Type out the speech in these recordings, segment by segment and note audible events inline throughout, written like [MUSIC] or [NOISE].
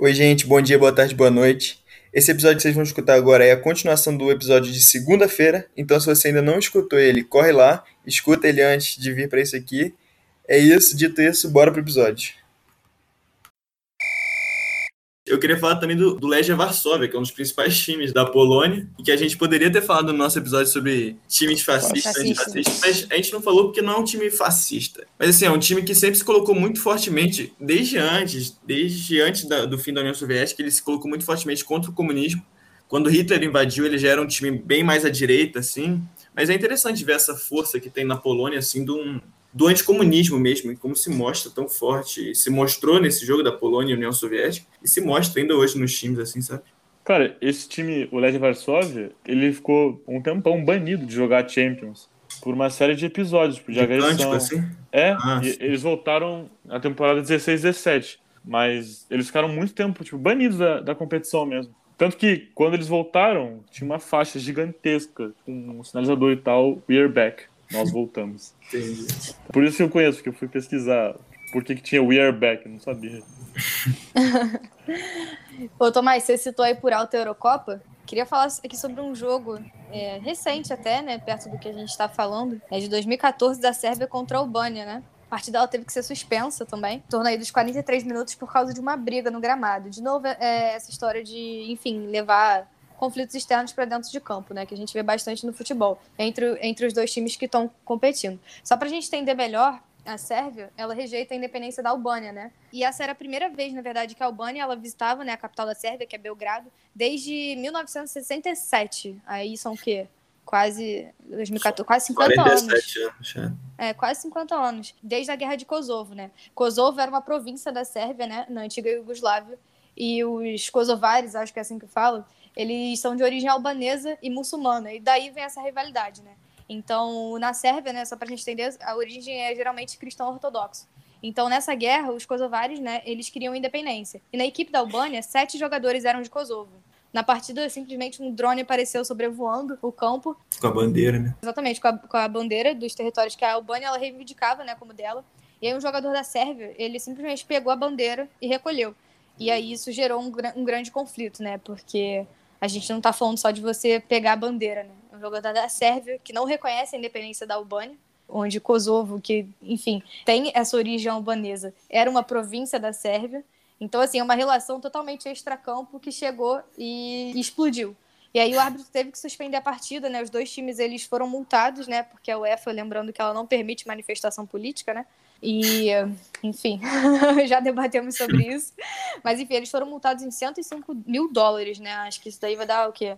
Oi, gente, bom dia, boa tarde, boa noite. Esse episódio que vocês vão escutar agora é a continuação do episódio de segunda-feira, então se você ainda não escutou ele, corre lá, escuta ele antes de vir para esse aqui. É isso, dito isso, bora pro episódio. Eu queria falar também do, do Legia Varsóvia, que é um dos principais times da Polônia, e que a gente poderia ter falado no nosso episódio sobre times fascistas, fascistas, mas a gente não falou porque não é um time fascista. Mas assim, é um time que sempre se colocou muito fortemente, desde antes, desde antes da, do fim da União Soviética, ele se colocou muito fortemente contra o comunismo. Quando Hitler invadiu, ele já era um time bem mais à direita, assim. Mas é interessante ver essa força que tem na Polônia, assim, de um, do anticomunismo mesmo, e como se mostra tão forte, se mostrou nesse jogo da Polônia e União Soviética, e se mostra ainda hoje nos times, assim, sabe? Cara, esse time, o Legia Varsóvia, ele ficou um tempão banido de jogar Champions por uma série de episódios, de, de agressão. Assim? É, ah, eles voltaram na temporada 16-17, mas eles ficaram muito tempo, tipo, banidos da, da competição mesmo. Tanto que, quando eles voltaram, tinha uma faixa gigantesca com um sinalizador e tal, We're Back. Nós voltamos. Entendi. Por isso que eu conheço, porque eu fui pesquisar por que, que tinha We Are Back, eu não sabia. [LAUGHS] Ô, Tomás, você citou aí por alta a Eurocopa. Queria falar aqui sobre um jogo é, recente até, né, perto do que a gente está falando, é de 2014 da Sérvia contra a Albânia, né? A partida ela teve que ser suspensa também, em torno aí dos 43 minutos por causa de uma briga no gramado. De novo, é, essa história de, enfim, levar conflitos externos para dentro de campo, né? Que a gente vê bastante no futebol, entre, entre os dois times que estão competindo. Só para a gente entender melhor, a Sérvia, ela rejeita a independência da Albânia, né? E essa era a primeira vez, na verdade, que a Albânia ela visitava, né, a capital da Sérvia, que é Belgrado, desde 1967. Aí são o quê? Quase 2014, quase 50 47 anos. anos já. É, quase 50 anos, desde a Guerra de Kosovo, né? Kosovo era uma província da Sérvia, né, na antiga Iugoslávia, e os kosovares, acho que é assim que falo, eles são de origem albanesa e muçulmana, e daí vem essa rivalidade, né? Então, na Sérvia, né, só pra gente entender, a origem é geralmente cristão ortodoxo. Então, nessa guerra, os kosovares, né, eles queriam independência. E na equipe da Albânia, sete jogadores eram de Kosovo. Na partida, simplesmente um drone apareceu sobrevoando o campo. Com a bandeira, né? Exatamente, com a, com a bandeira dos territórios que a Albânia ela reivindicava, né, como dela. E aí um jogador da Sérvia, ele simplesmente pegou a bandeira e recolheu. E aí isso gerou um, um grande conflito, né? Porque a gente não está falando só de você pegar a bandeira, né? É um jogador da Sérvia que não reconhece a independência da Albânia, onde Kosovo, que, enfim, tem essa origem albanesa, era uma província da Sérvia. Então, assim, é uma relação totalmente extracampo que chegou e explodiu. E aí o árbitro teve que suspender a partida, né? Os dois times eles foram multados, né? Porque a UEFA, lembrando que ela não permite manifestação política, né? E, enfim, [LAUGHS] já debatemos sobre isso. Mas, enfim, eles foram multados em 105 mil dólares, né? Acho que isso daí vai dar o quê?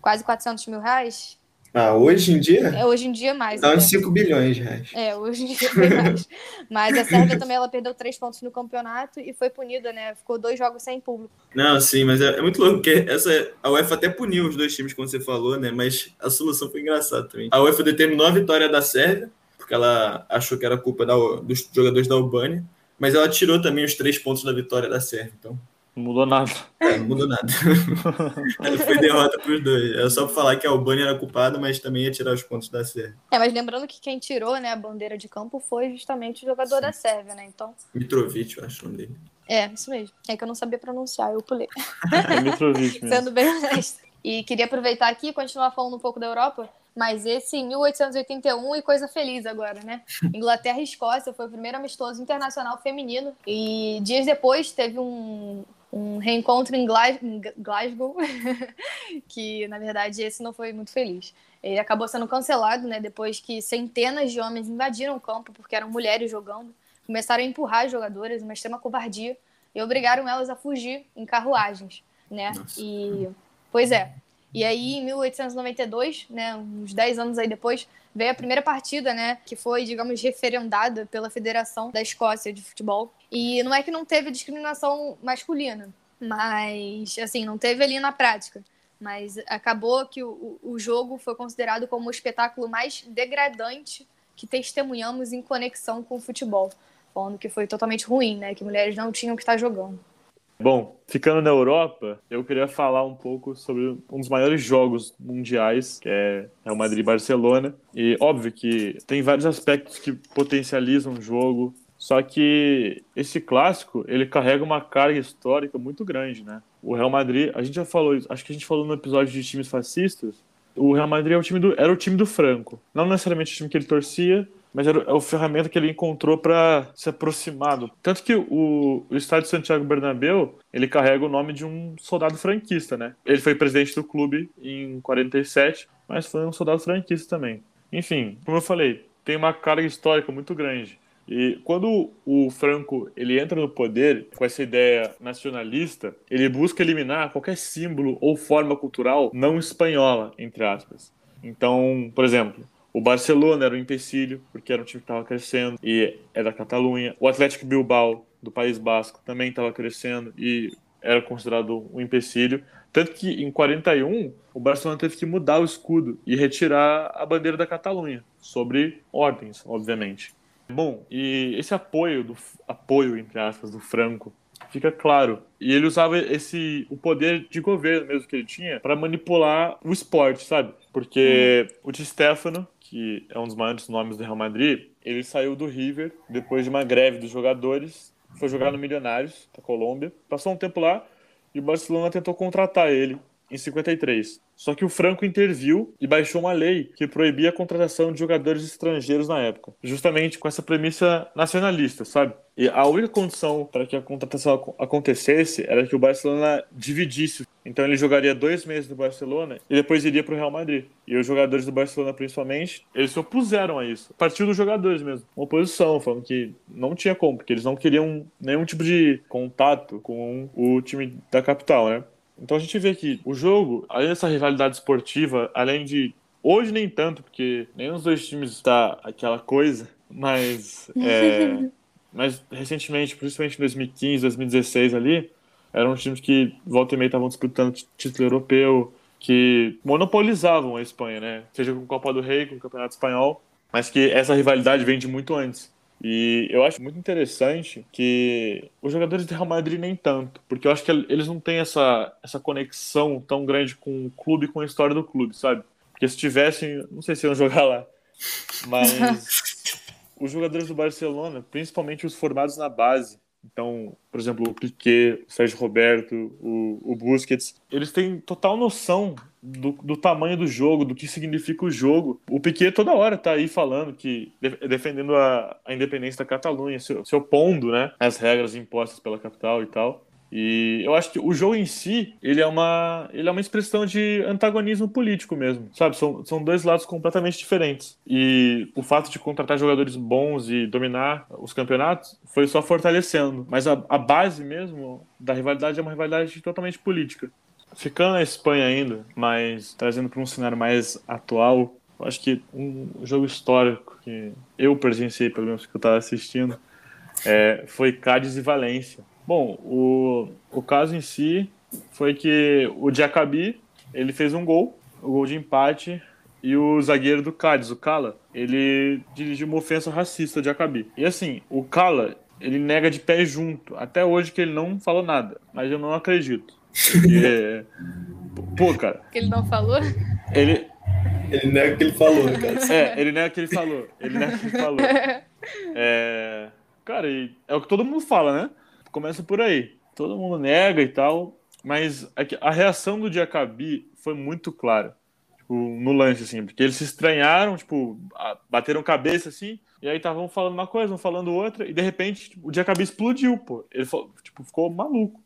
Quase 400 mil reais? Ah, hoje em dia? É, hoje em dia mais. Dá uns 5 bilhões de reais. É, hoje em dia foi mais. Mas a Sérvia também ela perdeu três pontos no campeonato e foi punida, né? Ficou dois jogos sem público. Não, sim, mas é, é muito louco, porque essa, a UEFA até puniu os dois times, como você falou, né? Mas a solução foi engraçada também. A UEFA determinou a vitória da Sérvia, porque ela achou que era culpa da, dos jogadores da Albânia, mas ela tirou também os três pontos da vitória da Sérvia. Então, não mudou nada. É, não mudou nada. [LAUGHS] Foi derrota para os dois. É só para falar que a Albânia era culpada, mas também ia tirar os pontos da Sérvia. É, mas lembrando que quem tirou né, a bandeira de campo foi justamente o jogador Sim. da Sérvia, né? Então. Mitrovic, eu acho o nome dele. É, isso mesmo. É que eu não sabia pronunciar, eu pulei. É Mitrovic mesmo. [LAUGHS] Sendo bem honesto. E queria aproveitar aqui e continuar falando um pouco da Europa, mas esse em 1881 e coisa feliz agora, né? [LAUGHS] Inglaterra e Escócia foi o primeiro amistoso internacional feminino e dias depois teve um, um reencontro em Glasgow, [LAUGHS] que na verdade esse não foi muito feliz. Ele acabou sendo cancelado, né? Depois que centenas de homens invadiram o campo porque eram mulheres jogando, começaram a empurrar as jogadoras, uma extrema covardia, e obrigaram elas a fugir em carruagens, né? Nossa. E Pois é. E aí, em 1892, né, uns 10 anos aí depois, veio a primeira partida, né, que foi, digamos, referendada pela Federação da Escócia de Futebol. E não é que não teve discriminação masculina, mas, assim, não teve ali na prática. Mas acabou que o, o jogo foi considerado como o espetáculo mais degradante que testemunhamos em conexão com o futebol. Falando que foi totalmente ruim, né, que mulheres não tinham que estar jogando. Bom, ficando na Europa, eu queria falar um pouco sobre um dos maiores jogos mundiais, que é o Madrid Barcelona. E óbvio que tem vários aspectos que potencializam o jogo, Só que esse clássico, ele carrega uma carga histórica muito grande, né? O Real Madrid, a gente já falou isso, acho que a gente falou no episódio de times fascistas, o Real Madrid é o time do, era o time do Franco. Não necessariamente o time que ele torcia, mas era a ferramenta que ele encontrou para se aproximar. Do... Tanto que o, o estádio Santiago Bernabéu, ele carrega o nome de um soldado franquista, né? Ele foi presidente do clube em 47, mas foi um soldado franquista também. Enfim, como eu falei, tem uma carga histórica muito grande. E quando o Franco ele entra no poder com essa ideia nacionalista, ele busca eliminar qualquer símbolo ou forma cultural não espanhola, entre aspas. Então, por exemplo, o Barcelona era um empecilho, porque era um time que estava crescendo e é da Catalunha. O Atlético Bilbao, do País Basco, também estava crescendo e era considerado um empecilho. Tanto que em 41 o Barcelona teve que mudar o escudo e retirar a bandeira da Catalunha, sobre ordens, obviamente. Bom, e esse apoio, do, apoio, entre aspas, do Franco, fica claro. E ele usava esse o poder de governo mesmo que ele tinha para manipular o esporte, sabe? Porque uhum. o Di Stefano, que é um dos maiores nomes do Real Madrid, ele saiu do River depois de uma greve dos jogadores, foi jogar no Milionários, da Colômbia, passou um tempo lá e o Barcelona tentou contratar ele em 53. Só que o Franco interviu e baixou uma lei que proibia a contratação de jogadores estrangeiros na época, justamente com essa premissa nacionalista, sabe? E a única condição para que a contratação acontecesse era que o Barcelona dividisse. Então ele jogaria dois meses no Barcelona e depois iria para o Real Madrid. E os jogadores do Barcelona, principalmente, eles se opuseram a isso. Partiu dos jogadores mesmo. Uma oposição, falando que não tinha como, porque eles não queriam nenhum tipo de contato com o time da capital, né? Então a gente vê que o jogo, além dessa rivalidade esportiva, além de. Hoje nem tanto, porque nenhum dos dois times está aquela coisa, mas. É, [LAUGHS] mas recentemente, principalmente em 2015, 2016 ali, eram times que volta e meia estavam disputando título europeu, que monopolizavam a Espanha, né? Seja com a Copa do Rei, com o Campeonato Espanhol, mas que essa rivalidade vem de muito antes. E eu acho muito interessante que os jogadores do Real Madrid nem tanto, porque eu acho que eles não têm essa, essa conexão tão grande com o clube, com a história do clube, sabe? Porque se tivessem, não sei se iam [LAUGHS] jogar lá, mas os jogadores do Barcelona, principalmente os formados na base, então, por exemplo, o Piquet, o Sérgio Roberto, o, o Busquets, eles têm total noção do, do, tamanho do jogo, do que significa o jogo. O Piquet toda hora tá aí falando que defendendo a, a independência da Catalunha, se, se opondo, né, às regras impostas pela capital e tal. E eu acho que o jogo em si, ele é uma, ele é uma expressão de antagonismo político mesmo, sabe? São, são dois lados completamente diferentes. E o fato de contratar jogadores bons e dominar os campeonatos foi só fortalecendo. Mas a, a base mesmo da rivalidade é uma rivalidade totalmente política. Ficando na Espanha ainda, mas trazendo para um cenário mais atual, acho que um jogo histórico que eu presenciei, pelo menos que eu estava assistindo, é, foi Cádiz e Valência Bom, o, o caso em si foi que o Diacabi, ele fez um gol, o gol de empate, e o zagueiro do Cádiz, o Cala, ele dirigiu uma ofensa racista ao Diacabi. E assim, o Cala, ele nega de pé junto, até hoje que ele não falou nada, mas eu não acredito. Porque, pô, [LAUGHS] cara. Que ele não falou? Ele, ele nega que ele falou, né, cara. É, ele nega que ele falou. Ele nega que ele falou. É, cara, é o que todo mundo fala, né? começa por aí. Todo mundo nega e tal, mas é a reação do Diacabi foi muito clara. Tipo, no lance, assim, porque eles se estranharam, tipo, bateram cabeça, assim, e aí estavam falando uma coisa, falando outra, e de repente tipo, o Diacabi explodiu, pô. Ele tipo, ficou maluco.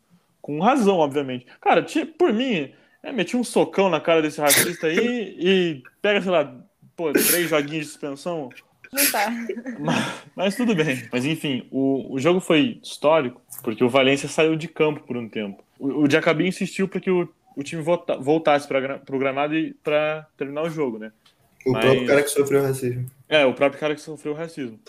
Com razão, obviamente. Cara, tinha, por mim, é, meti um socão na cara desse racista aí [LAUGHS] e pega, sei lá, pô, três joguinhos de suspensão. Não tá. Mas, mas, tudo bem. Mas enfim, o, o jogo foi histórico porque o Valência saiu de campo por um tempo. O, o Diacabi insistiu para que o, o time volta, voltasse para o gramado para terminar o jogo, né? O mas, próprio cara que sofreu racismo. É, o próprio cara que sofreu racismo.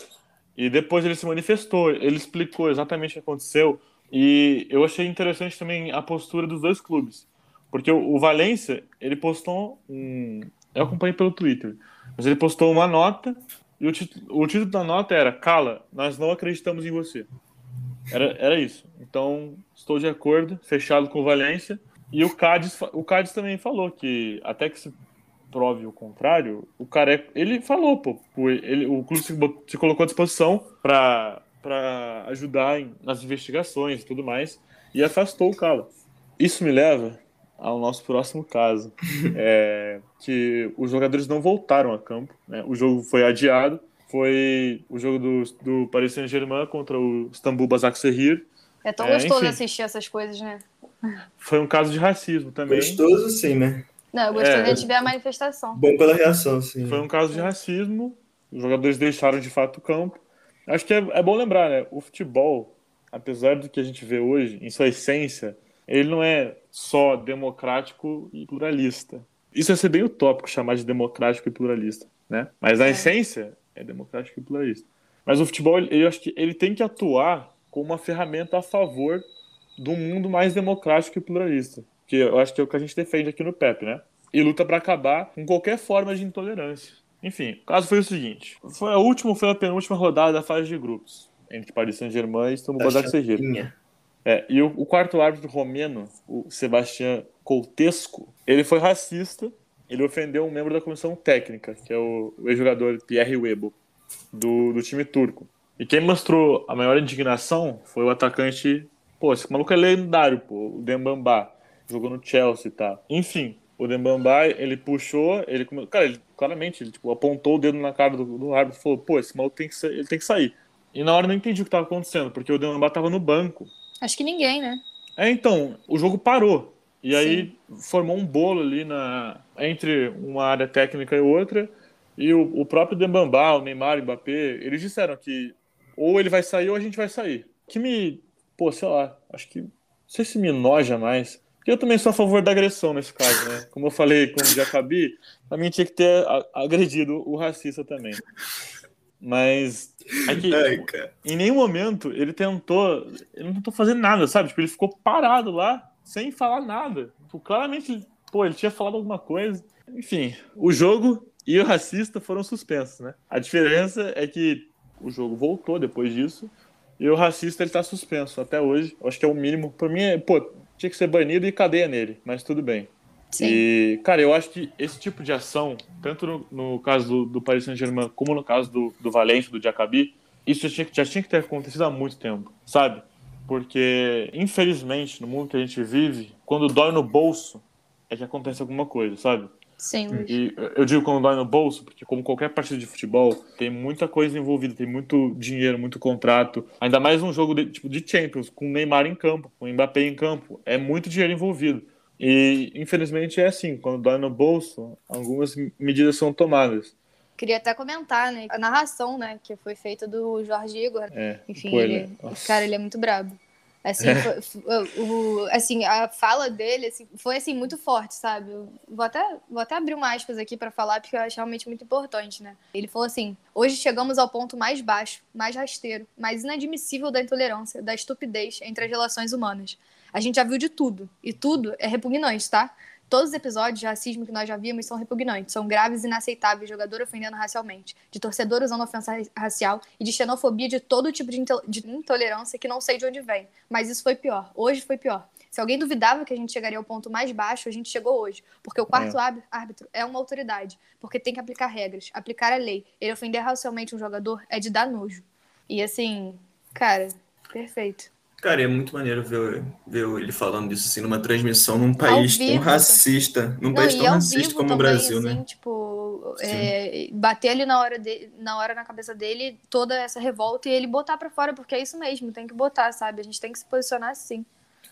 E depois ele se manifestou, ele explicou exatamente o que aconteceu. E eu achei interessante também a postura dos dois clubes. Porque o, o Valência, ele postou um. Eu acompanhei pelo Twitter. Mas ele postou uma nota e o título, o título da nota era: Cala, nós não acreditamos em você. Era, era isso. Então, estou de acordo, fechado com o Valência. E o Cádiz, o Cádiz também falou que, até que se prove o contrário, o Careca, ele falou, pô, ele, o clube se, se colocou à disposição para para ajudar em, nas investigações e tudo mais, e afastou o Cala. Isso me leva ao nosso próximo caso, [LAUGHS] é, que os jogadores não voltaram a campo, né? o jogo foi adiado, foi o jogo do, do Paris Saint-Germain contra o Istambul Basaksehir. É tão é, gostoso enfim, assistir essas coisas, né? Foi um caso de racismo também. Gostoso sim, né? Não, eu gostei é, de ver a manifestação. Bom pela reação, sim. Foi um caso de racismo, os jogadores deixaram de fato o campo. Acho que é, é bom lembrar, né? O futebol, apesar do que a gente vê hoje, em sua essência, ele não é só democrático e pluralista. Isso é ser bem utópico chamar de democrático e pluralista, né? Mas a é. essência é democrático e pluralista. Mas o futebol, eu acho que ele tem que atuar como uma ferramenta a favor do mundo mais democrático e pluralista, que eu acho que é o que a gente defende aqui no PEP, né? E luta para acabar com qualquer forma de intolerância. Enfim, o caso foi o seguinte: foi a última, foi a penúltima rodada da fase de grupos entre Paris Saint-Germain e Istanbul Basaksehir. É, e o, o, quarto árbitro romeno, o Sebastião Coutesco, ele foi racista, ele ofendeu um membro da comissão técnica, que é o, o ex-jogador Pierre Webo, do, do time turco. E quem mostrou a maior indignação foi o atacante. Pô, esse maluco é lendário, pô, o Dembamba. Jogou no Chelsea e tá. Enfim, o Dembamba, ele puxou, ele. Cara, ele claramente ele, tipo, apontou o dedo na cara do, do árbitro e falou: pô, esse maluco tem que, ele tem que sair. E na hora eu não entendi o que estava acontecendo, porque o Dembaba estava no banco. Acho que ninguém, né? É, então, o jogo parou. E aí Sim. formou um bolo ali na, entre uma área técnica e outra. E o, o próprio Dembamba, o Neymar, o Mbappé, eles disseram que ou ele vai sair ou a gente vai sair. Que me, pô, sei lá, acho que, não sei se me noja mais. Eu também sou a favor da agressão nesse caso, né? Como eu falei com o Jacabi, a mim tinha que ter agredido o racista também. Mas é que, Ai, em nenhum momento ele tentou. Ele não tentou fazer nada, sabe? Tipo, ele ficou parado lá, sem falar nada. Tipo, claramente, pô, ele tinha falado alguma coisa. Enfim, o jogo e o racista foram suspensos, né? A diferença é que o jogo voltou depois disso. E o racista ele tá suspenso até hoje. Eu acho que é o mínimo. Por mim, é, pô, tinha que ser banido e cadeia nele, mas tudo bem. Sim. E, cara, eu acho que esse tipo de ação, tanto no, no caso do, do Paris Saint-Germain como no caso do, do Valência, do Jacabi, isso já tinha, já tinha que ter acontecido há muito tempo, sabe? Porque, infelizmente, no mundo que a gente vive, quando dói no bolso, é que acontece alguma coisa, sabe? Sim, Luiz. E eu digo quando dói no bolso, porque como qualquer partida de futebol, tem muita coisa envolvida, tem muito dinheiro, muito contrato. Ainda mais um jogo de, tipo, de Champions, com o Neymar em campo, com o Mbappé em campo. É muito dinheiro envolvido. E, infelizmente, é assim: quando dói no bolso, algumas medidas são tomadas. Queria até comentar, né? A narração, né, que foi feita do Jorge Igor. É, Enfim, ele, cara, ele é muito brabo. Assim, é. foi, o, assim, a fala dele assim, foi assim muito forte, sabe? Eu vou até vou até abrir uma aspas aqui para falar porque eu acho realmente muito importante, né? Ele falou assim: "Hoje chegamos ao ponto mais baixo, mais rasteiro, mais inadmissível da intolerância, da estupidez entre as relações humanas. A gente já viu de tudo, e tudo é repugnante, tá? Todos os episódios de racismo que nós já vimos são repugnantes, são graves e inaceitáveis, jogador ofendendo racialmente, de torcedor usando ofensa racial e de xenofobia de todo tipo de, intolerância que não sei de onde vem. Mas isso foi pior. Hoje foi pior. Se alguém duvidava que a gente chegaria ao ponto mais baixo, a gente chegou hoje. Porque o quarto é. árbitro é uma autoridade. Porque tem que aplicar regras, aplicar a lei. Ele ofender racialmente um jogador é de dar nojo. E assim, cara, perfeito. Cara, é muito maneiro ver, ver ele falando disso assim numa transmissão num país vivo, tão racista, num não, país tão racista como também, o Brasil, né? assim, né? Tipo, é, bater ali na hora, de, na hora na cabeça dele toda essa revolta e ele botar para fora, porque é isso mesmo, tem que botar, sabe? A gente tem que se posicionar assim.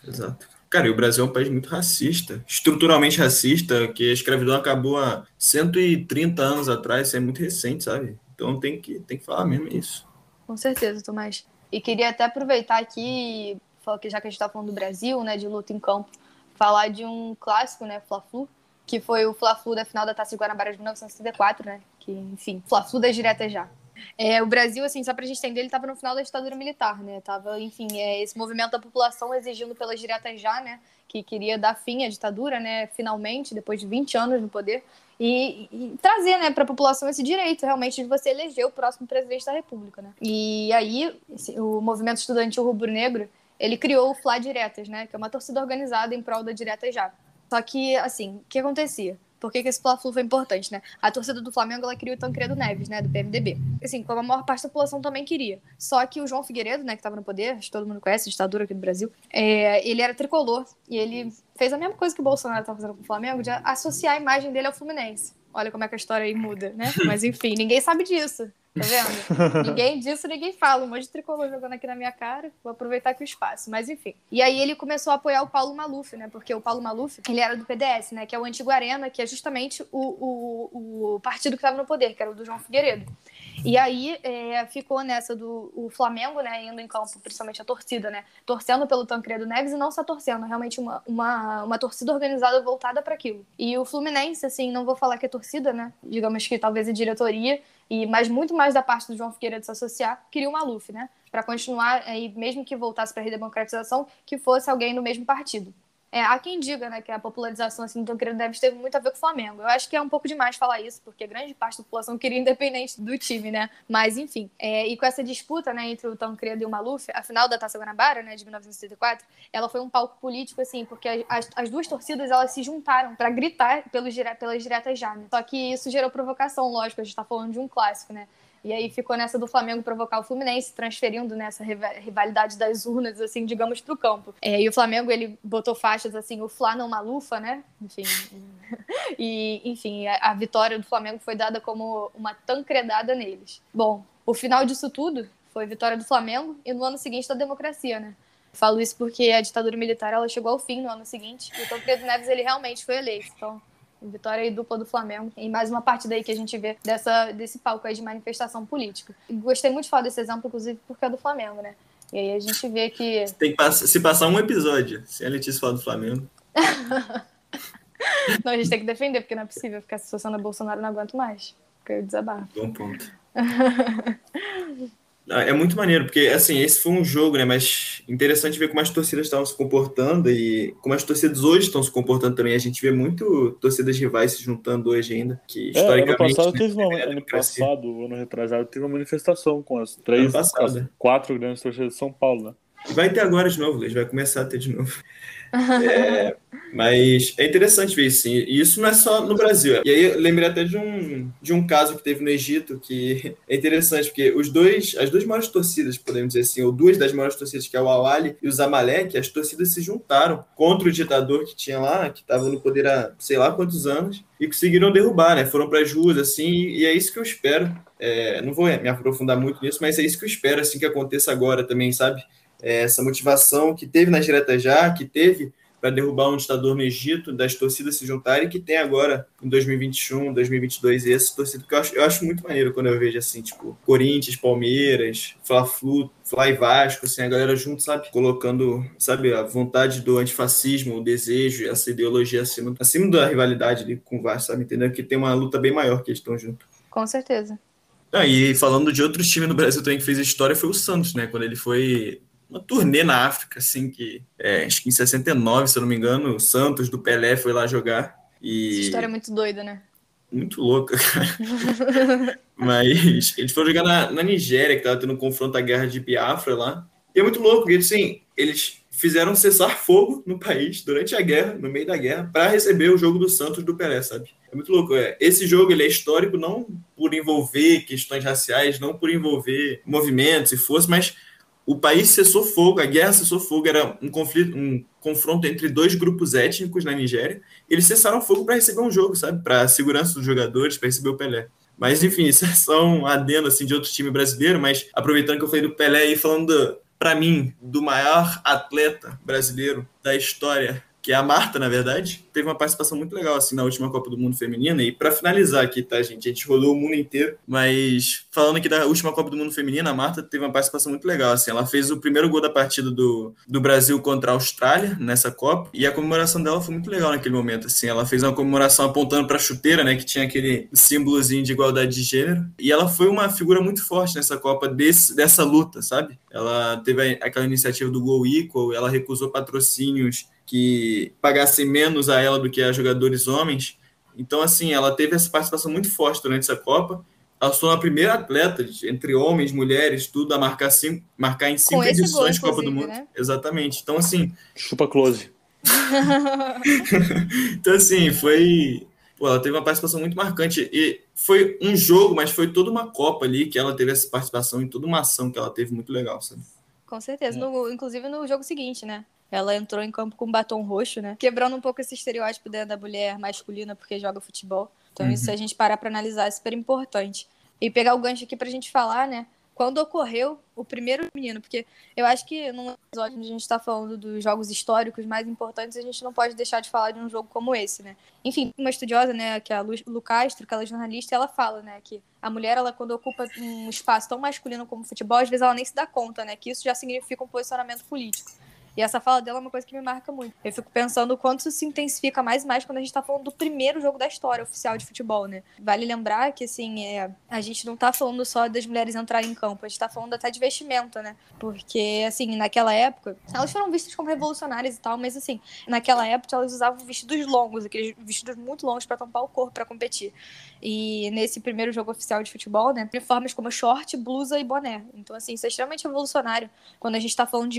Exato. Cara, e o Brasil é um país muito racista, estruturalmente racista, que a escravidão acabou há 130 anos atrás, isso é muito recente, sabe? Então tem que, tem que falar mesmo isso. Com certeza, Tomás. E queria até aproveitar aqui, já que a gente está falando do Brasil, né, de luta em campo, falar de um clássico, né, Fla-Flu, que foi o Fla-Flu da final da Taça Guanabara de 1964, né, que, enfim, Fla-Flu das diretas já. É, o Brasil, assim, só pra gente entender, ele estava no final da ditadura militar, né? Tava, enfim, é, esse movimento da população exigindo pelas diretas já, né? Que queria dar fim à ditadura, né? Finalmente, depois de 20 anos no poder e, e trazer né, para a população esse direito realmente de você eleger o próximo presidente da República. Né? E aí, o movimento estudantil rubro-negro ele criou o Fla Diretas, né, que é uma torcida organizada em prol da Direta Já. Só que, assim, o que acontecia? Por que, que esse Fla-Flu foi importante, né? A torcida do Flamengo, ela queria o Tancredo Neves, né, do PMDB. Assim, como a maior parte da população também queria. Só que o João Figueiredo, né, que estava no poder, acho que todo mundo conhece, ditadura aqui do Brasil, é, ele era tricolor e ele fez a mesma coisa que o Bolsonaro estava fazendo com o Flamengo, de associar a imagem dele ao Fluminense. Olha como é que a história aí muda, né? [LAUGHS] Mas enfim, ninguém sabe disso. Tá vendo? [LAUGHS] ninguém disso, ninguém fala. Um monte de tricolor jogando aqui na minha cara. Vou aproveitar aqui o espaço. Mas enfim. E aí ele começou a apoiar o Paulo Maluf, né? Porque o Paulo Maluf, ele era do PDS, né? Que é o Antigo Arena, que é justamente o, o, o partido que estava no poder, que era o do João Figueiredo. E aí é, ficou nessa do o Flamengo, né, indo em campo, principalmente a torcida, né, torcendo pelo Tancredo Neves e não só torcendo, realmente uma, uma, uma torcida organizada voltada para aquilo. E o Fluminense, assim, não vou falar que é torcida, né, digamos que talvez a diretoria, e mas muito mais da parte do João Figueiredo se associar, queria o Maluf, né, para continuar, aí, mesmo que voltasse para a redemocratização, que fosse alguém do mesmo partido. É, há quem diga né, que a popularização assim, do Tancredo Neves teve muito a ver com o Flamengo. Eu acho que é um pouco demais falar isso, porque grande parte da população queria independente do time, né? Mas, enfim. É, e com essa disputa né, entre o Tancredo e o Maluf, a final da Taça Guanabara, né, de 1974, ela foi um palco político, assim, porque as, as duas torcidas elas se juntaram para gritar pelos, pelas diretas já. Né? Só que isso gerou provocação, lógico, a gente está falando de um clássico, né? E aí ficou nessa do Flamengo provocar o Fluminense, transferindo nessa rivalidade das urnas, assim, digamos, para o campo. É, e o Flamengo, ele botou faixas assim, o Flá não malufa, né? Enfim. [LAUGHS] e, enfim, a, a vitória do Flamengo foi dada como uma tancredada neles. Bom, o final disso tudo foi vitória do Flamengo e no ano seguinte da democracia, né? Falo isso porque a ditadura militar ela chegou ao fim no ano seguinte e o Tancredo Neves ele realmente foi eleito. Então, Vitória e dupla do Flamengo. E mais uma partida aí que a gente vê dessa, desse palco aí de manifestação política. E gostei muito de falar desse exemplo, inclusive, porque é do Flamengo, né? E aí a gente vê que. Tem que passar, se passar um episódio sem a Letícia falar do Flamengo. [LAUGHS] não, a gente tem que defender, porque não é possível ficar associando a Bolsonaro, não aguento mais. Porque eu desabafo. Bom ponto. [LAUGHS] Ah, é muito maneiro, porque assim, esse foi um jogo, né? Mas interessante ver como as torcidas estavam se comportando e como as torcidas hoje estão se comportando também. A gente vê muito torcidas rivais se juntando hoje ainda. Que é, historicamente. Ano passado, né, teve uma, ano passado, ano retrasado, teve uma manifestação com as três, as quatro grandes torcidas de São Paulo, né? Vai ter agora de novo, Luiz, vai começar a ter de novo. É, mas é interessante ver isso, sim. E isso não é só no Brasil. E aí eu lembrei até de um, de um caso que teve no Egito, que é interessante, porque os dois, as duas maiores torcidas, podemos dizer assim, ou duas das maiores torcidas, que é o Awali e o Zamalek, as torcidas se juntaram contra o ditador que tinha lá, que estava no poder há sei lá quantos anos, e conseguiram derrubar, né? Foram para as ruas, assim, e é isso que eu espero. É, não vou me aprofundar muito nisso, mas é isso que eu espero, assim, que aconteça agora também, sabe? É, essa motivação que teve nas diretas já, que teve para derrubar um ditador no Egito, das torcidas se juntarem, que tem agora em 2021, 2022, e essa torcida que eu acho, eu acho muito maneiro quando eu vejo assim, tipo, Corinthians, Palmeiras, Fla-Flu, Fly Vasco, assim, a galera junto, sabe, colocando, sabe, a vontade do antifascismo, o desejo, essa ideologia acima, acima da rivalidade ali com o Vasco, sabe, entendendo que tem uma luta bem maior que eles estão juntos. Com certeza. Ah, e falando de outros times no Brasil também que fez a história foi o Santos, né? Quando ele foi uma turnê na África, assim, que é, acho que em 69, se eu não me engano, o Santos do Pelé foi lá jogar. E... Essa história é muito doida, né? Muito louca, cara. [LAUGHS] Mas eles foram jogar na, na Nigéria, que tava tendo um confronto à guerra de Biafra lá. E é muito louco, porque assim, eles fizeram cessar fogo no país durante a guerra, no meio da guerra, para receber o jogo do Santos do Pelé, sabe? É muito louco. É. Esse jogo ele é histórico não por envolver questões raciais, não por envolver movimentos e forças, mas o país cessou fogo, a guerra cessou fogo, era um conflito, um confronto entre dois grupos étnicos na Nigéria. Eles cessaram fogo para receber um jogo, sabe? Para a segurança dos jogadores, para receber o Pelé. Mas enfim, isso é só um adendo assim de outro time brasileiro, mas aproveitando que eu falei do Pelé e falando para mim do maior atleta brasileiro da história que é a Marta, na verdade, teve uma participação muito legal assim na última Copa do Mundo Feminina. E para finalizar aqui, tá, gente? A gente rodou o mundo inteiro, mas falando aqui da última Copa do Mundo Feminina, a Marta teve uma participação muito legal. Assim, ela fez o primeiro gol da partida do, do Brasil contra a Austrália nessa Copa e a comemoração dela foi muito legal naquele momento. Assim, ela fez uma comemoração apontando para a chuteira, né, que tinha aquele símbolozinho de igualdade de gênero. E ela foi uma figura muito forte nessa Copa desse, dessa luta, sabe? Ela teve aquela iniciativa do Go Equal, ela recusou patrocínios que pagassem menos a ela do que a jogadores homens. Então, assim, ela teve essa participação muito forte durante essa Copa. Ela foi a primeira atleta, entre homens, mulheres, tudo, a marcar, cinco, marcar em cinco edições de Copa do Mundo. Né? Exatamente. Então, assim. Chupa close. [LAUGHS] então, assim, foi. pô, ela teve uma participação muito marcante. E foi um jogo, mas foi toda uma Copa ali que ela teve essa participação em toda uma ação que ela teve muito legal, sabe? Com certeza. É. No, inclusive no jogo seguinte, né? Ela entrou em campo com batom roxo, né? Quebrando um pouco esse estereótipo da, mulher masculina porque joga futebol. Então, uhum. isso, se a gente parar para analisar, é super importante. E pegar o gancho aqui pra gente falar, né? quando ocorreu o primeiro menino, porque eu acho que num episódio onde a gente está falando dos jogos históricos mais importantes, a gente não pode deixar de falar de um jogo como esse, né? Enfim, uma estudiosa, né, que é a Lu, Lu Castro, que ela é jornalista, ela fala, né, que a mulher, ela quando ocupa um espaço tão masculino como o futebol, às vezes ela nem se dá conta, né, que isso já significa um posicionamento político. E essa fala dela é uma coisa que me marca muito. Eu fico pensando o quanto isso se intensifica mais e mais quando a gente tá falando do primeiro jogo da história oficial de futebol, né? Vale lembrar que, assim, é, a gente não tá falando só das mulheres entrarem em campo, a gente tá falando até de vestimenta, né? Porque, assim, naquela época, elas foram vistas como revolucionárias e tal, mas, assim, naquela época elas usavam vestidos longos, aqueles vestidos muito longos para tampar o corpo para competir. E nesse primeiro jogo oficial de futebol, né, uniformes como short, blusa e boné. Então, assim, isso é extremamente revolucionário quando a gente está falando de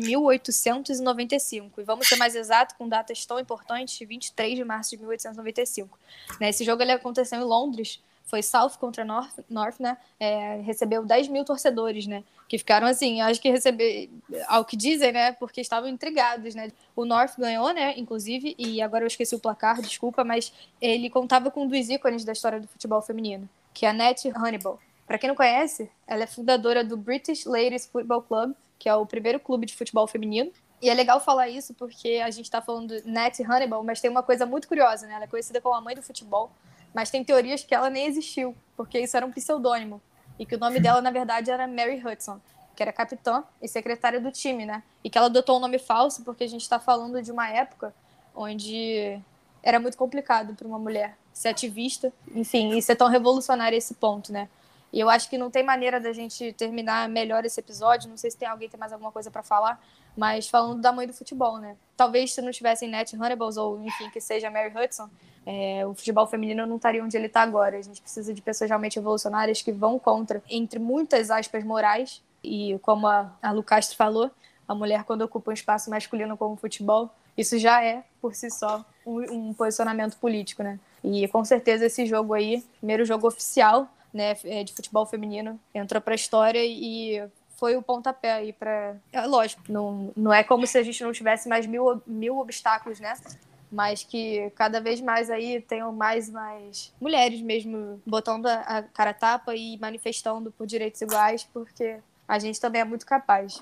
1895. E vamos ser mais exato, com datas tão importantes, 23 de março de 1895. Né, esse jogo ele aconteceu em Londres, foi South contra North, North né? É, recebeu 10 mil torcedores, né? Que ficaram assim, acho que receber, ao que dizem, né? Porque estavam intrigados, né? O North ganhou, né? Inclusive, e agora eu esqueci o placar, desculpa, mas ele contava com um dos ícones da história do futebol feminino, que é a Nat Hannibal. Para quem não conhece, ela é fundadora do British Ladies Football Club, que é o primeiro clube de futebol feminino. E é legal falar isso porque a gente está falando de Nat Hannibal, mas tem uma coisa muito curiosa, né? Ela é conhecida como a mãe do futebol, mas tem teorias que ela nem existiu, porque isso era um pseudônimo. E que o nome dela, na verdade, era Mary Hudson, que era capitã e secretária do time, né? E que ela adotou um nome falso porque a gente está falando de uma época onde era muito complicado para uma mulher ser ativista, enfim, e ser tão revolucionária esse ponto, né? E eu acho que não tem maneira da gente terminar melhor esse episódio. Não sei se tem alguém tem mais alguma coisa para falar, mas falando da mãe do futebol, né? Talvez se não tivessem Net Hannibals ou, enfim, que seja Mary Hudson, é, o futebol feminino não estaria onde ele está agora. A gente precisa de pessoas realmente revolucionárias que vão contra, entre muitas aspas, morais. E como a, a Lu Castro falou, a mulher, quando ocupa um espaço masculino como o futebol, isso já é, por si só, um, um posicionamento político, né? E com certeza esse jogo aí, primeiro jogo oficial né, é, de futebol feminino, entrou para a história e foi o pontapé aí para. É, lógico, não, não é como se a gente não tivesse mais mil, mil obstáculos, né? Mas que cada vez mais aí tenham mais mais mulheres mesmo botando a cara a tapa e manifestando por direitos iguais, porque a gente também é muito capaz.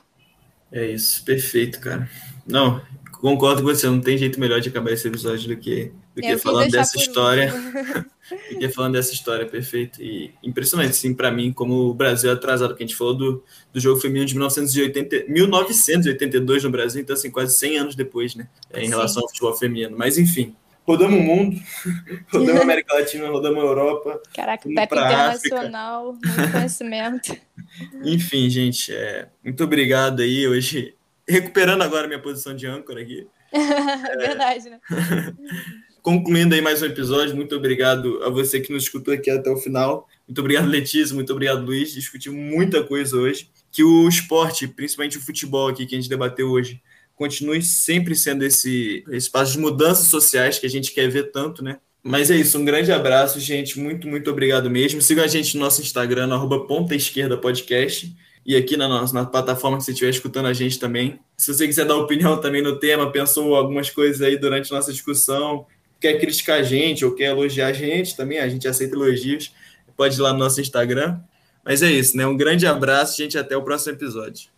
É isso, perfeito, cara. Não, concordo com você, não tem jeito melhor de acabar esse episódio do que, do que falando dessa história. [LAUGHS] do que falando dessa história, perfeito. E impressionante, sim, para mim, como o Brasil é atrasado, que a gente falou do, do jogo feminino de 1980, 1982 no Brasil, então, assim, quase 100 anos depois, né, em sim. relação ao futebol feminino. Mas, enfim, rodamos o mundo, [LAUGHS] rodamos a [LAUGHS] América Latina, rodamos a Europa. Caraca, Pepe Internacional, muito conhecimento. Enfim, gente, é, muito obrigado aí. Hoje recuperando agora minha posição de âncora aqui. [LAUGHS] Verdade, né? [LAUGHS] Concluindo aí mais um episódio, muito obrigado a você que nos escutou aqui até o final. Muito obrigado, Letícia, muito obrigado, Luiz. Discutimos muita coisa hoje. Que o esporte, principalmente o futebol aqui que a gente debateu hoje, continue sempre sendo esse espaço de mudanças sociais que a gente quer ver tanto, né? Mas é isso, um grande abraço, gente. Muito, muito obrigado mesmo. Siga a gente no nosso Instagram, no arroba ponta esquerda podcast e aqui na nossa na plataforma que você estiver escutando a gente também. Se você quiser dar opinião também no tema, pensou algumas coisas aí durante nossa discussão, quer criticar a gente ou quer elogiar a gente também, a gente aceita elogios, pode ir lá no nosso Instagram. Mas é isso, né? Um grande abraço, gente, até o próximo episódio.